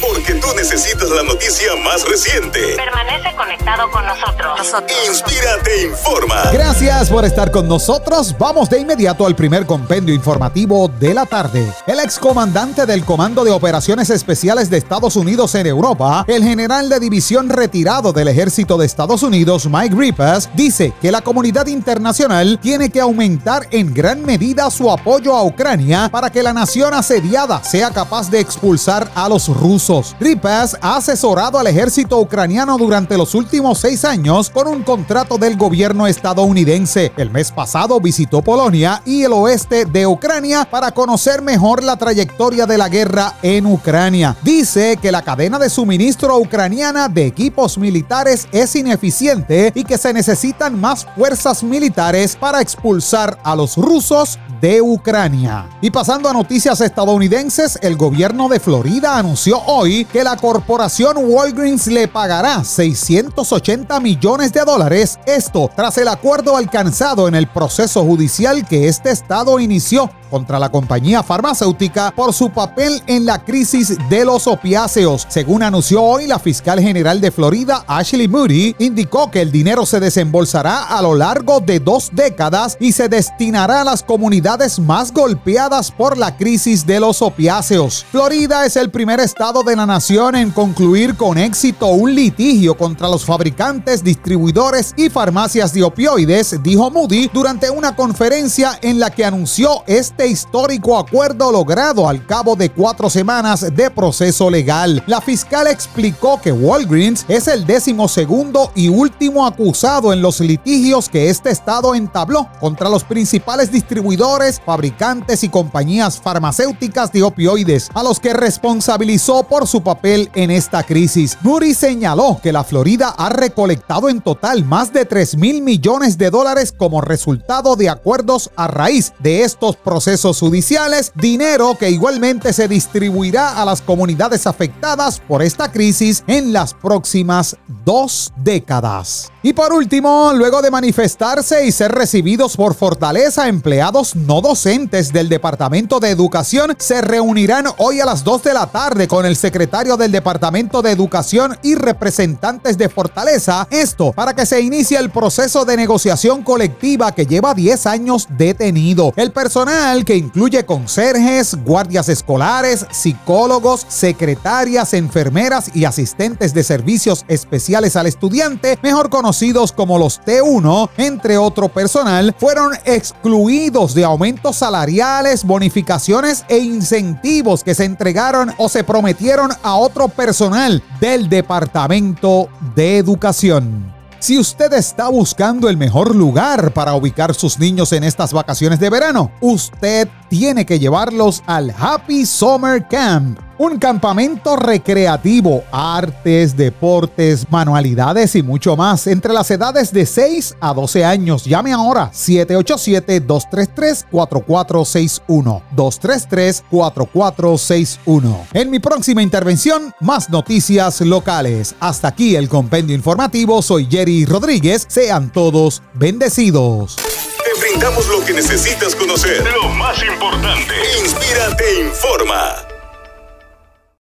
Porque tú necesitas la noticia más reciente. Permanece conectado con nosotros. Inspírate informa. Gracias por estar con nosotros. Vamos de inmediato al primer compendio informativo de la tarde. El excomandante del Comando de Operaciones Especiales de Estados Unidos en Europa, el general de división retirado del Ejército de Estados Unidos, Mike Ripas, dice que la comunidad internacional tiene que aumentar en gran medida su apoyo a Ucrania para que la nación asediada sea capaz de expulsar a los rusos. Ripas ha asesorado al ejército ucraniano durante los últimos seis años con un contrato del gobierno estadounidense. El mes pasado visitó Polonia y el oeste de Ucrania para conocer mejor la trayectoria de la guerra en Ucrania. Dice que la cadena de suministro ucraniana de equipos militares es ineficiente y que se necesitan más fuerzas militares para expulsar a los rusos de Ucrania. Y pasando a noticias estadounidenses, el gobierno de Florida anunció hoy que la corporación Walgreens le pagará 680 millones de dólares, esto tras el acuerdo alcanzado en el proceso judicial que este estado inició contra la compañía farmacéutica por su papel en la crisis de los opiáceos. Según anunció hoy la fiscal general de Florida, Ashley Moody, indicó que el dinero se desembolsará a lo largo de dos décadas y se destinará a las comunidades más golpeadas por la crisis de los opiáceos. Florida es el primer estado de la nación en concluir con éxito un litigio contra los fabricantes, distribuidores y farmacias de opioides, dijo Moody durante una conferencia en la que anunció este histórico acuerdo logrado al cabo de cuatro semanas de proceso legal. La fiscal explicó que Walgreens es el décimo segundo y último acusado en los litigios que este estado entabló contra los principales distribuidores, fabricantes y compañías farmacéuticas de opioides, a los que responsabilizó por su papel en esta crisis. Muri señaló que la Florida ha recolectado en total más de 3 mil millones de dólares como resultado de acuerdos a raíz de estos procesos judiciales, dinero que igualmente se distribuirá a las comunidades afectadas por esta crisis en las próximas dos décadas. Y por último, luego de manifestarse y ser recibidos por Fortaleza, empleados no docentes del Departamento de Educación se reunirán hoy a las 2 de la tarde con el secretario del Departamento de Educación y representantes de Fortaleza, esto para que se inicie el proceso de negociación colectiva que lleva 10 años detenido. El personal que incluye conserjes, guardias escolares, psicólogos, secretarias, enfermeras y asistentes de servicios especiales al estudiante, mejor conocidos como los T1, entre otro personal, fueron excluidos de aumentos salariales, bonificaciones e incentivos que se entregaron o se prometieron a otro personal del Departamento de Educación. Si usted está buscando el mejor lugar para ubicar sus niños en estas vacaciones de verano, usted tiene que llevarlos al Happy Summer Camp un campamento recreativo, artes, deportes, manualidades y mucho más entre las edades de 6 a 12 años. Llame ahora 787-233-4461. 233-4461. En mi próxima intervención, más noticias locales. Hasta aquí el compendio informativo. Soy Jerry Rodríguez. Sean todos bendecidos. Te brindamos lo que necesitas conocer. Lo más importante. Inspírate, informa.